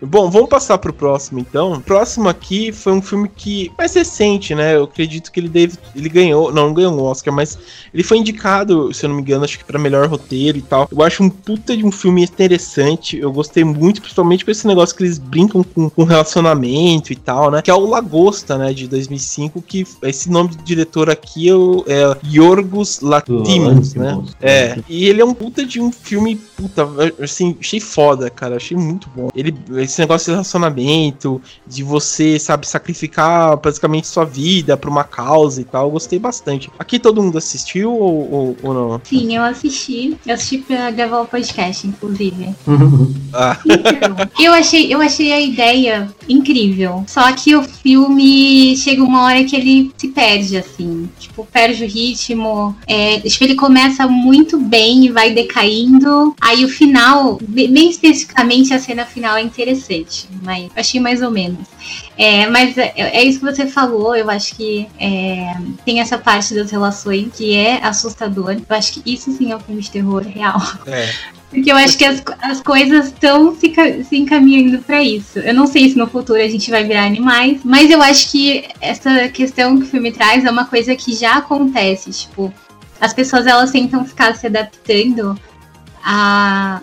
Bom, vamos passar pro próximo então. O próximo aqui foi um filme que mais recente, né? Eu acredito que ele deve, ele ganhou, não, não ganhou um Oscar, mas ele foi indicado, se eu não me engano, acho que para melhor roteiro e tal. Eu acho um puta de um filme interessante. Eu gostei muito, principalmente com esse negócio que eles brincam com, com relacionamento e tal, né? Que é o Lagosta, né, de 2005, que esse nome do diretor aqui é, o- é Yorgos Lanthimos, né? É, e ele é um puta de um filme, puta, assim, achei foda, cara, achei muito bom. Ele, esse negócio de relacionamento, de você, sabe, sacrificar basicamente sua vida pra uma causa e tal, eu gostei bastante. Aqui todo mundo assistiu ou, ou, ou não? Sim, eu assisti. Eu assisti pra gravar o podcast, inclusive. *laughs* Ah, Então, eu achei, eu achei a ideia incrível. Só que o filme chega uma hora que ele se perde, assim. Tipo, perde o ritmo. É, tipo, ele começa muito bem e vai decaindo. Aí o final, bem bem especificamente a cena final é interessante. Mas achei mais ou menos. É, mas é, é isso que você falou, eu acho que é, tem essa parte das relações que é assustador. Eu acho que isso sim é um filme de terror real. é. Porque eu acho que as, as coisas estão se, se encaminhando pra isso. Eu não sei se no futuro a gente vai virar animais, mas eu acho que essa questão que o filme traz é uma coisa que já acontece. Tipo, as pessoas elas tentam ficar se adaptando a,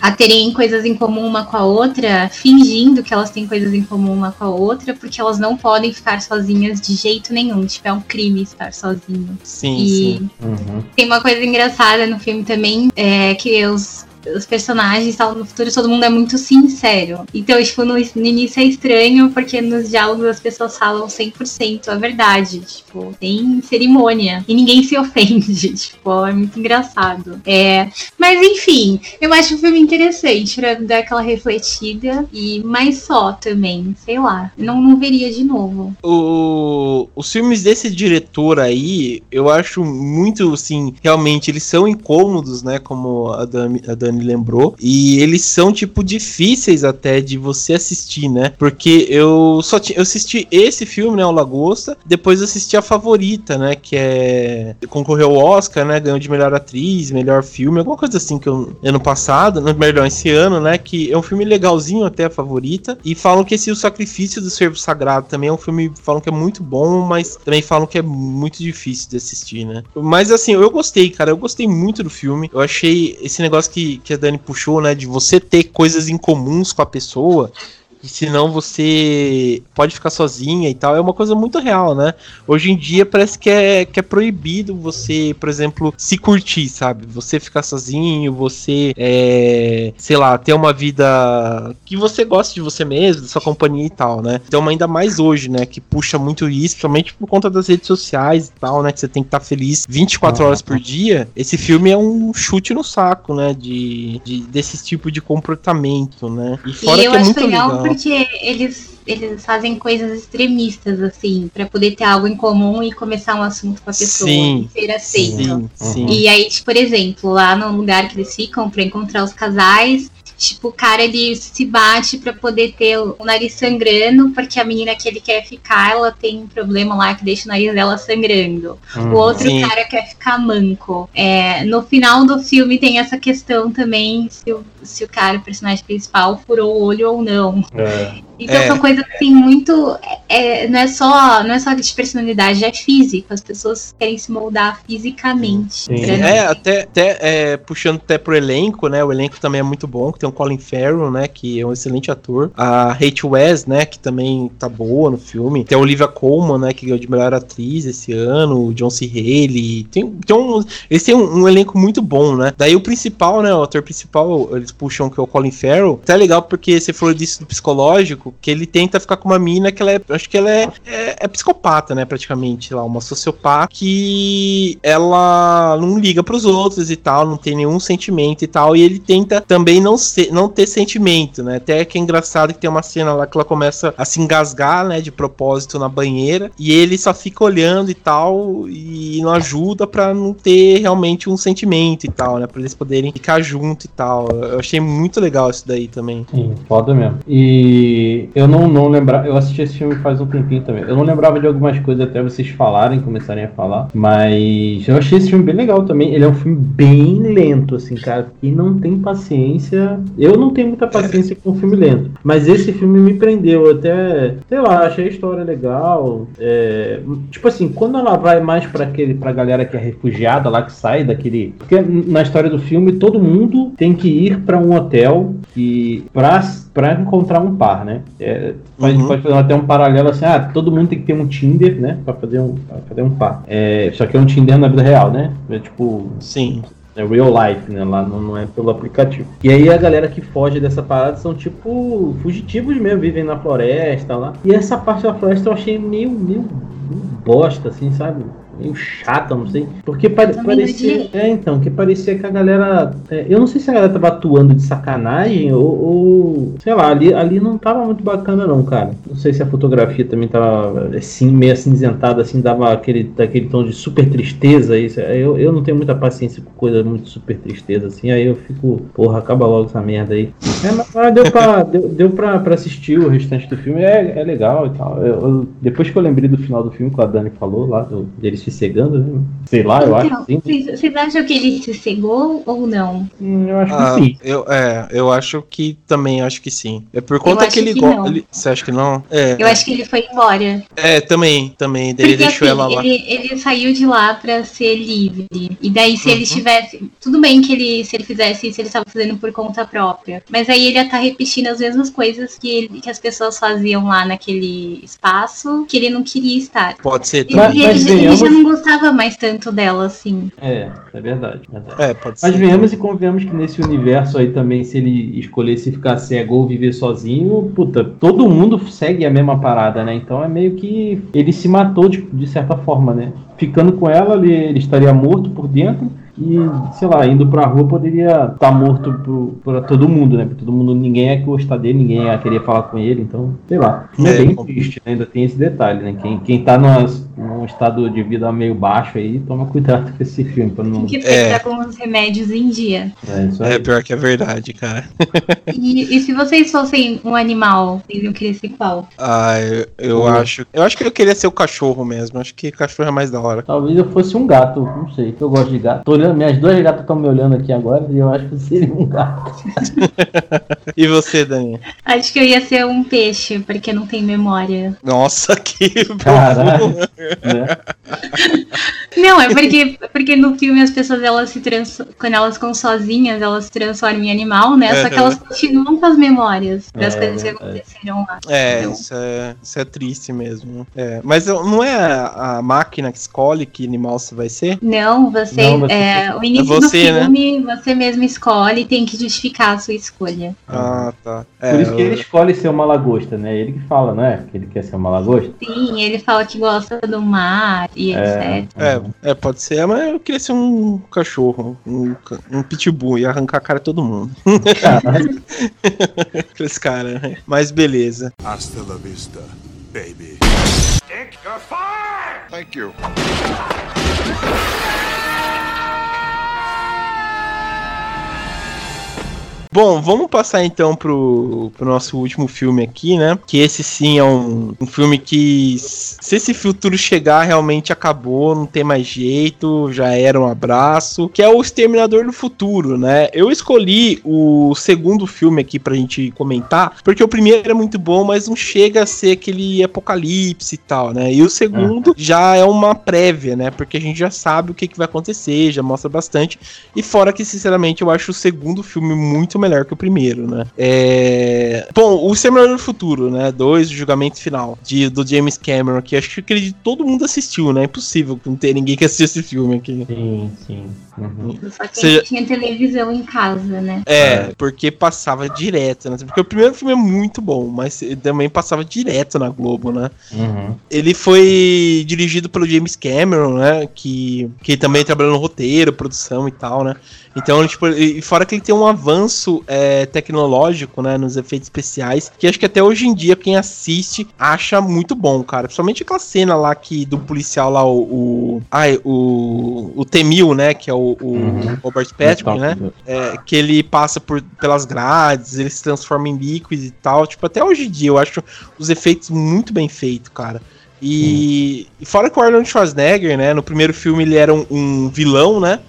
a terem coisas em comum uma com a outra, fingindo que elas têm coisas em comum uma com a outra, porque elas não podem ficar sozinhas de jeito nenhum. Tipo, é um crime estar sozinho. Sim, E sim. Uhum. tem uma coisa engraçada no filme também, é que os, os personagens tal, no futuro todo mundo é muito sincero. Então, tipo, no, no início é estranho, porque nos diálogos as pessoas falam 100% a verdade. Tipo, tem cerimônia. E ninguém se *laughs* ofende. Tipo, é muito engraçado. É, mas enfim, eu acho o filme interessante pra dar aquela refletida. E mais só também, sei lá. Não, não veria de novo. O, os filmes desse diretor aí, eu acho muito, assim, realmente eles são incômodos, né? Como a Dani, a Dani lembrou. E eles são, tipo, difíceis até de você assistir, né? Porque eu só eu assisti esse filme, né? O Lagosta. Depois assisti a favorita, né? Que é. Concorreu ao Oscar, né? Ganhou de melhor atriz, melhor filme, alguma coisa assim que eu, ano passado, né, melhor, esse ano, né? Que é um filme legalzinho até a favorita. E falam que esse O Sacrifício do Servo Sagrado também é um filme, falam que é muito bom, mas também falam que é muito difícil de assistir, né? Mas assim, eu gostei, cara, eu gostei muito do filme. Eu achei esse negócio que, que a Dani puxou, né? De você ter coisas em comuns com a pessoa. E senão você pode ficar sozinha e tal. É uma coisa muito real, né? Hoje em dia parece que é, que é proibido você, por exemplo, se curtir, sabe? Você ficar sozinho, você, é, sei lá, ter uma vida que você goste de você mesmo, da sua companhia e tal, né? Então, ainda mais hoje, né? Que puxa muito isso, principalmente por conta das redes sociais e tal, né? Que você tem que estar feliz 24 horas por dia. Esse filme é um chute no saco, né? De, de desse tipo de comportamento, né? E fora e que é muito legal, legal. Porque eles, eles fazem coisas extremistas, assim, pra poder ter algo em comum e começar um assunto com a pessoa Sim, e ser aceito. Sim, sim. E aí, por exemplo, lá no lugar que eles ficam pra encontrar os casais, tipo, o cara ele se bate pra poder ter o nariz sangrando, porque a menina que ele quer ficar, ela tem um problema lá que deixa o nariz dela sangrando. Uhum. O outro Sim. cara quer ficar manco. É, no final do filme tem essa questão também se o, se o cara, o personagem principal, furou o olho ou não. É. Então É. são coisas assim muito. é, não, é só, não é só de personalidade, é físico. As pessoas querem se moldar fisicamente. Sim. É, até, até é, puxando até pro elenco, né? O elenco também é muito bom, que tem o Colin Farrell, né? Que é um excelente ator. A Rachel West, né? Que também tá boa no filme. Tem a Olivia Colman, né? Que ganhou de melhor atriz esse ano. O John C. Reilly. Tem, tem um, eles têm um, um elenco muito bom, né? Daí o principal, né? O ator principal, eles puxam que é o Colin Farrell. Tá legal porque você falou disso do psicológico, que ele tenta ficar com uma mina que ela é. Acho que ela é, é, é psicopata, né? Praticamente, lá, uma sociopata que ela não liga pros outros e tal, não tem nenhum sentimento e tal. E ele tenta também não, ser, não ter sentimento, né? Até que é engraçado que tem uma cena lá que ela começa a se engasgar, né? De propósito na banheira. E ele só fica olhando e tal. E não ajuda pra não ter realmente um sentimento e tal, né? Pra eles poderem ficar junto e tal. Eu achei muito legal isso daí também. Sim, foda mesmo. E eu não, não lembrava, eu assisti esse filme faz um tempinho também. Eu não lembrava de algumas coisas até vocês falarem, começarem a falar. Mas eu achei esse filme bem legal também. Ele é um filme bem lento, assim, cara. E não tem paciência Eu não tenho muita paciência com filme lento, mas esse filme me prendeu. Até, sei lá, achei a história legal. É, tipo assim, quando ela vai mais para aquele, pra galera que é refugiada lá, que sai daquele. Porque na história do filme, todo mundo tem que ir para um hotel e pra, pra encontrar um par, né? É, a gente Uhum. pode fazer até um paralelo assim, ah, todo mundo tem que ter um Tinder, né? Pra fazer um, pra fazer um par. É, só que é um Tinder na vida real, né? É tipo, Sim. É real life, né? Lá não, não é pelo aplicativo. E aí a galera que foge dessa parada são tipo fugitivos mesmo, vivem na floresta lá. E essa parte da floresta eu achei meio, meio, meio bosta, assim, sabe? Meio chata, não sei. Porque pare- não parecia. É, então, que parecia que a galera. é, eu não sei se a galera tava atuando de sacanagem ou. ou, sei lá, ali, ali não tava muito bacana, não, cara. Não sei se a fotografia também tava assim, meio acinzentada, assim, dava aquele, aquele tom de super tristeza. Isso. Eu, eu não tenho muita paciência com coisa muito super tristeza, assim. Aí eu fico, porra, acaba logo essa merda aí. É, mas mas deu, pra, deu, deu pra, pra assistir o restante do filme. É, é legal e tal. Eu- eu- depois que eu lembrei do final do filme, que a Dani falou lá, do, dele se cegando, né? Sei lá, eu acho Então, que sim. vocês, acham que ele se cegou ou não? Hum, Eu acho Ah, que sim. eu, é, eu acho que também acho que sim. É por conta acho que ele que não. Você acha que não? É, Eu acho que ele foi embora. é também, também. Daí Ele Porque deixou assim, ela lá. ele, ele saiu de lá pra ser livre. E daí, se Uhum. ele tivesse. Tudo bem que ele, se ele fizesse isso, ele estava fazendo por conta própria. Mas aí ele ia estar repetindo as mesmas coisas que, ele- que as pessoas faziam lá naquele espaço que ele não queria estar. Pode ser Mas- também. ele, mas ele já venhamos- não gostava mais tanto dela, assim. É, é verdade. verdade. É, pode Mas ser. venhamos e convenhamos que nesse universo aí também, se ele escolhesse ficar cego ou viver sozinho, puta, todo mundo segue a mesma parada, né? Então é meio que ele se matou de, de certa forma, né? Ficando com ela, ele, ele estaria morto por dentro e, sei lá, indo pra rua poderia estar morto pro- pra todo mundo, né? Pra todo mundo, ninguém ia gostar dele, ninguém ia querer falar com ele, então, sei lá. É, É, bem triste, né? ainda tem esse detalhe, né? Quem, quem tá numa- num estado de vida meio baixo aí, toma cuidado com esse filme, pra não... Tem que É. estar com os remédios em dia. É, isso aí. É pior que é verdade, cara. *laughs* E, e se vocês fossem um animal, vocês iam querer ser qual? Ah, eu, eu Pô. acho. Eu acho que eu queria ser o cachorro mesmo. Acho que cachorro é mais da hora. Talvez eu fosse um gato, não sei. Eu gosto de gato. Tô olhando, minhas duas gatas estão me olhando aqui agora e eu acho que seria um gato. *laughs* E você, Dani? Acho que eu ia ser um peixe, porque não tem memória. Nossa, que Caralho. Né? Não, é porque, porque no filme as pessoas, elas se trans... quando elas ficam sozinhas, elas se transformam em animal, né? Só que elas continuam com as memórias das É, coisas que verdade. aconteceram lá. É, isso é, isso é triste mesmo. É, mas eu- não é a, a máquina que escolhe que animal você vai ser? Não, você. Não, você- é, o início É você, do filme, você mesmo escolhe e tem que justificar a sua escolha. Ah, tá. É, Por isso que ele escolhe ser uma lagosta, né? Ele que fala, não é? Que ele quer ser uma lagosta. Sim, ele fala que gosta do mar e É. etc. É, é, pode ser, mas eu queria ser um cachorro, um, um pitbull e arrancar a cara de todo mundo. *laughs* Aqueles caras, né? Mas beleza. Hasta la vista, baby. Thank you. Bom, vamos passar então pro, pro nosso último filme aqui, né? Que esse sim é um, um filme que, se esse futuro chegar, realmente acabou, não tem mais jeito, já era um abraço. Que é o Exterminador do Futuro, né? Eu escolhi o segundo filme aqui pra gente comentar, porque o primeiro é muito bom, mas não chega a ser aquele apocalipse e tal, né? E o segundo já é uma prévia, né? Porque a gente já sabe o que, que vai acontecer, já mostra bastante. E fora que, sinceramente, eu acho o segundo filme muito melhor que o primeiro, né? É... Bom, o Exterminador do Futuro, né? Dois, o julgamento final, de, do James Cameron, que acho que acredito todo mundo assistiu, né? É impossível não ter ninguém que assistiu esse filme aqui. Sim, sim. Uhum. Só que Seja- ele tinha televisão em casa, né? É, porque passava direto, né? Porque o primeiro filme é muito bom, mas ele também passava direto na Globo, né? Uhum. Ele foi dirigido pelo James Cameron, né? Que, que também trabalhou no roteiro, produção e tal, né? Então, tipo, e fora que ele tem um avanço é, tecnológico, né? Nos efeitos especiais, que acho que até hoje em dia quem assiste acha muito bom, cara. Principalmente aquela cena lá que do policial lá, o. o ai, o. O Temil, né? Que é o, o Uhum. Robert Patrick, né? É, que ele passa por, pelas grades, ele se transforma em líquido e tal. Tipo, até hoje em dia eu acho os efeitos muito bem feitos, cara. E, e fora que o Arnold Schwarzenegger, né? No primeiro filme ele era um, um vilão, né?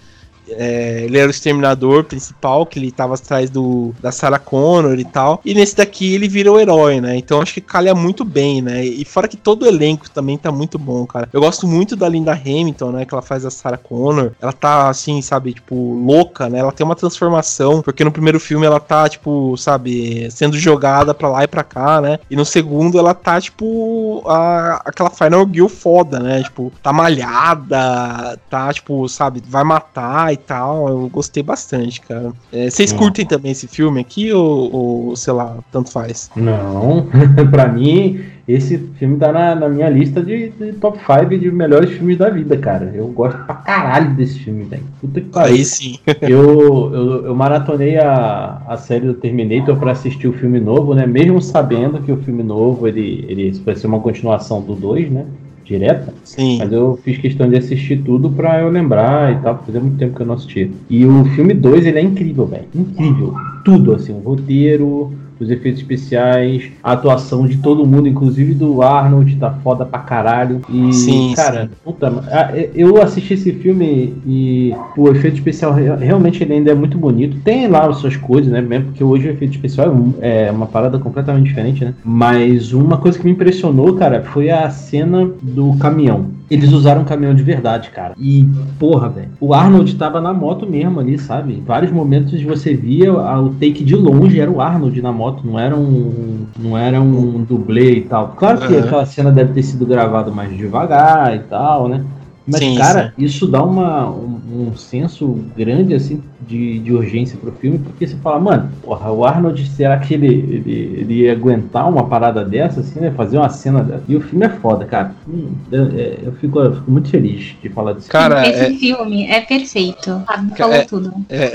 É, ele era o exterminador principal, que ele tava atrás do, da Sarah Connor e tal. E nesse daqui ele vira o herói, né? Então acho que calha muito bem, né? E fora que todo o elenco também tá muito bom, cara. Eu gosto muito da Linda Hamilton, né? Que ela faz a Sarah Connor. Ela tá assim, sabe, tipo, louca, né? Ela tem uma transformação, porque no primeiro filme ela tá, tipo, sabe, sendo jogada pra lá e pra cá, né? E no segundo ela tá, tipo, a, aquela Final Girl foda, né? Tipo, tá malhada, tá, tipo, sabe, vai matar e tal. Eu gostei bastante, cara. É, vocês curtem também esse filme aqui ou, ou, sei lá, tanto faz? Não, *laughs* pra mim, esse filme tá na, na minha lista de, de top 5 de melhores filmes da vida, cara. Eu gosto pra caralho desse filme, velho. Puta que pariu. Aí sim. *laughs* eu, eu, eu maratonei a, a série do Terminator pra assistir o filme novo, né? Mesmo sabendo que o filme novo ele, ele vai ser uma continuação do 2, né? Direta. Sim. Mas eu fiz questão de assistir tudo pra eu lembrar e tal, porque fazia muito tempo que eu não assisti. E o filme 2, ele é incrível, velho. Incrível. Tudo, assim, o roteiro, os efeitos especiais, a atuação de todo mundo, inclusive do Arnold, tá foda pra caralho. E, Sim, cara, puta, a- eu assisti esse filme e o efeito especial re- realmente ele ainda é muito bonito. Tem lá as suas coisas, né? Mesmo porque hoje o efeito especial é é uma parada completamente diferente, né? Mas uma coisa que me impressionou, cara, foi a cena do caminhão. Eles usaram um caminhão de verdade, cara. E, porra, velho. O Arnold tava na moto mesmo ali, sabe? Em vários momentos você via o take de longe, era o Arnold na moto, não era um. não era um dublê e tal. Claro que Aham. aquela cena deve ter sido gravada mais devagar e tal, né? Mas, Sim, cara, isso dá uma, um, um senso grande, assim, de, de urgência pro filme, porque você fala, mano, porra, o Arnold, será que ele, ele, ele ia aguentar uma parada dessa, assim, né? Fazer uma cena dessa? E o filme é foda, cara. Hum, eu, é, eu fico, eu fico muito feliz de falar disso. Cara, Esse é, filme é perfeito. Fábio falou É- tudo. É.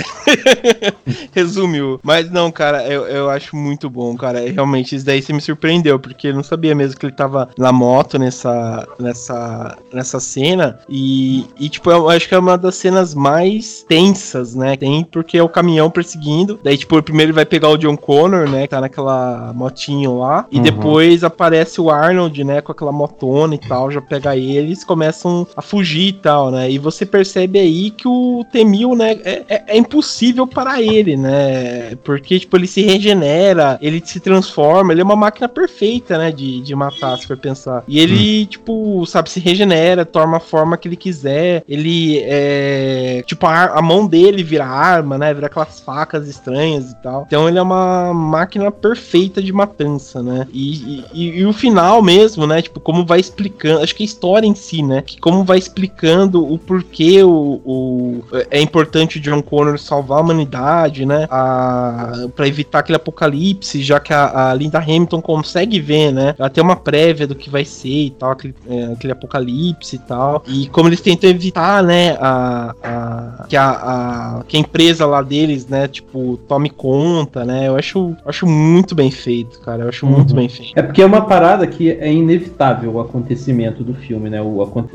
*laughs* Resumiu. Mas não, cara, eu, eu acho muito bom, cara. É, Realmente, isso daí você me surpreendeu, porque eu não sabia mesmo que ele tava na moto nessa, nessa, nessa cena. E, e, tipo, eu acho que é uma das cenas mais tensas, né? Tem porque é o caminhão perseguindo. Daí, tipo, primeiro ele vai pegar o John Connor, né? Que tá naquela motinho lá. E Uhum. depois aparece o Arnold, né? Com aquela motona e tal. Já pega ele, eles começam a fugir e tal, né? E você percebe aí que o T-1000, né? É, é- é impossível para ele, né? Porque, tipo, ele se regenera, ele se transforma, ele é uma máquina perfeita, né? De, de matar, se for pensar. E ele, tipo, sabe, se regenera, toma a forma que ele quiser. Ele é. Tipo, a, a mão dele vira arma, né? Vira aquelas facas estranhas e tal. Então ele é uma máquina perfeita de matança, né? E, e, e o final mesmo, né? Tipo, como vai explicando. Acho que a história em si, né? Que como vai explicando o porquê o, o- é importante o John Connor salvar a humanidade, né? A, pra evitar aquele apocalipse, já que a, a Linda Hamilton consegue ver, né? Ela tem uma prévia do que vai ser e tal, aquele, é, aquele apocalipse e tal. E como eles tentam evitar, né? A, a- que, a, a, que a empresa lá deles, né? Tipo, tome conta, né? Eu acho, acho muito bem feito, cara. Eu acho muito Uhum. bem feito. É porque é uma parada que é inevitável o acontecimento do filme, né? O,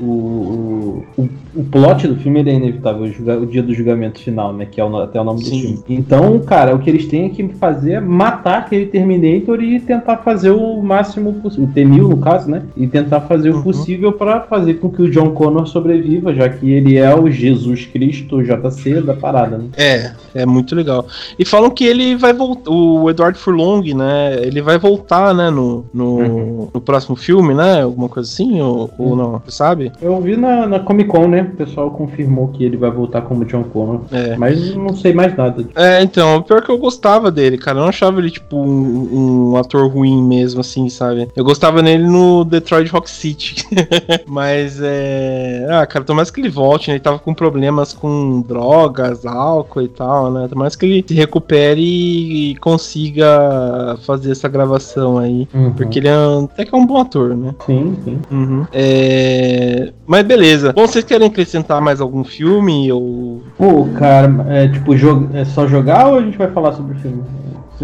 o, o, o, plot do filme é inevitável, o, julga- o dia do julgamento final, né? Que é o, até o nome do Sim. filme. Então, cara, o que eles têm que fazer é matar aquele Terminator e tentar fazer o máximo possível. O T-1000, no caso, né? E tentar fazer Uhum. o possível pra fazer com que o John Connor sobreviva, já que ele é o Jesus Cristo o JC da parada, né? É, é muito legal. E falam que ele vai voltar, o Edward Furlong, né? Ele vai voltar, né, no, no, Uhum. no próximo filme, né? Alguma coisa assim, ou, ou não, sabe? Eu vi na, na Comic Con, né? O pessoal confirmou que ele vai voltar como John Connor. É. Mas não sei mais nada. É, então, o pior é que eu gostava dele, cara. Eu não achava ele, tipo, um, um ator ruim mesmo, assim, sabe? Eu gostava nele no Detroit Rock City. *laughs* Mas é. Ah, cara, tomara que ele volte, né? Ele tava com problemas com drogas, álcool e tal, né? Tomara que ele se recupere e consiga fazer essa gravação aí. Porque ele é um- até que é um bom ator, né? Sim, sim. Uhum. É... Mas beleza. Bom, vocês querem acrescentar mais algum filme? Ou. Pô, cara, é tipo, é só jogar ou a gente vai falar sobre o filme?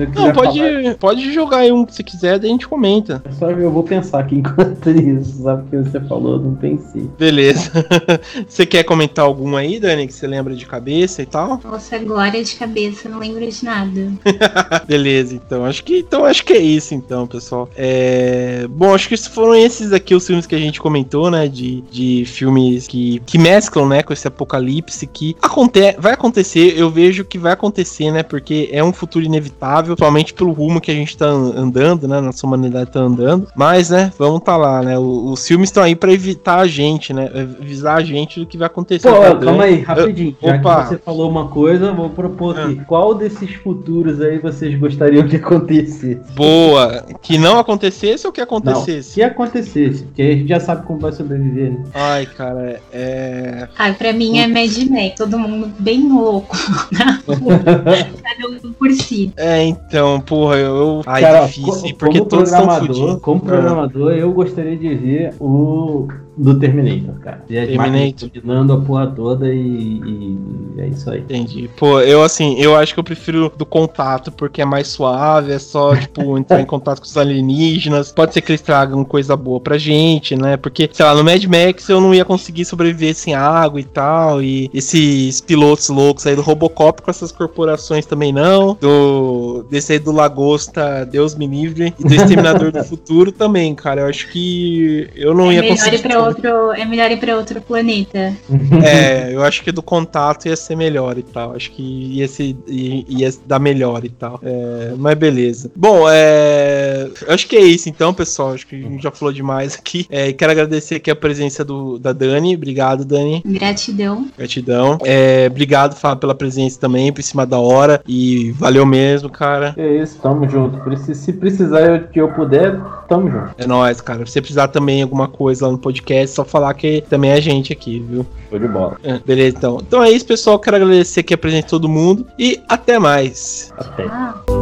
Não, pode, falar, pode jogar aí um que você quiser, daí a gente comenta. é só eu vou pensar aqui *laughs* enquanto isso, sabe? Porque você falou, eu não pensei. Beleza. *laughs* você quer comentar algum aí, Dani, que você lembra de cabeça e tal? Nossa, agora de cabeça, não lembro de nada. *laughs* Beleza, então. Acho que então acho que é isso, então, pessoal. É... Bom, acho que foram esses aqui os filmes que a gente comentou, né? De, de filmes que, que mesclam, né, com esse apocalipse que aconte vai acontecer. Eu vejo que vai acontecer, né? Porque é um futuro inevitável, principalmente pelo rumo que a gente tá an- andando, né? Nossa humanidade tá andando. Mas, né, vamos tá lá, né? Os filmes estão aí pra evitar a gente, né? Avisar a gente do que vai acontecer. Pô, Tá calma aí, rapidinho. Já Opa. que você falou uma coisa, vou propor aqui. Qual desses futuros aí vocês gostariam que acontecesse? Boa. Que não acontecesse ou que Não, acontecesse? se acontecesse, porque a gente já sabe como vai sobreviver, né? Ai, cara, é. Ah, pra mim é Mad Max, todo mundo bem louco. *laughs* *laughs* Cada um por si. É, então, porra, eu. Ai, Cara, difícil, porque todos estão fodidos. como programador, eu gostaria de ver o do Terminator, cara. E as Terminator. dominando a porra toda e, e é isso aí. Entendi. Pô, eu assim, eu acho que eu prefiro do contato, porque é mais suave, é só, *laughs* tipo, entrar em contato com os alienígenas. Pode ser que eles tragam coisa boa pra gente, né? Porque, sei lá, no Mad Max eu não ia conseguir sobreviver sem água e tal. E esses pilotos loucos aí do Robocop com essas corporações também não. Do. Desse aí do Lagosta, Deus me livre. E do Exterminador do *laughs* Futuro também, cara. Eu acho que eu não É ia melhor, conseguir. Outro, é melhor ir pra outro planeta. *laughs* É, *laughs* eu acho que do contato ia ser melhor e tal. Acho que ia, ser, ia, ia dar melhor e tal. É, mas beleza. Bom, é, eu acho que é isso então, pessoal. Acho que a gente já falou demais aqui. É, quero agradecer aqui a presença do, da Dani. Obrigado, Dani. Gratidão. Gratidão. É, obrigado, Fábio, pela presença também, por cima da hora. E valeu mesmo, cara. É isso, tamo junto. Se precisar eu, que eu puder, tamo junto. É nóis, cara. Se você precisar também alguma coisa lá no podcast, é só falar que também é a gente aqui, viu? Show de bola. É, beleza, então. Então é isso, pessoal. Quero agradecer aqui a presença de todo mundo. E até mais. Até. Ah.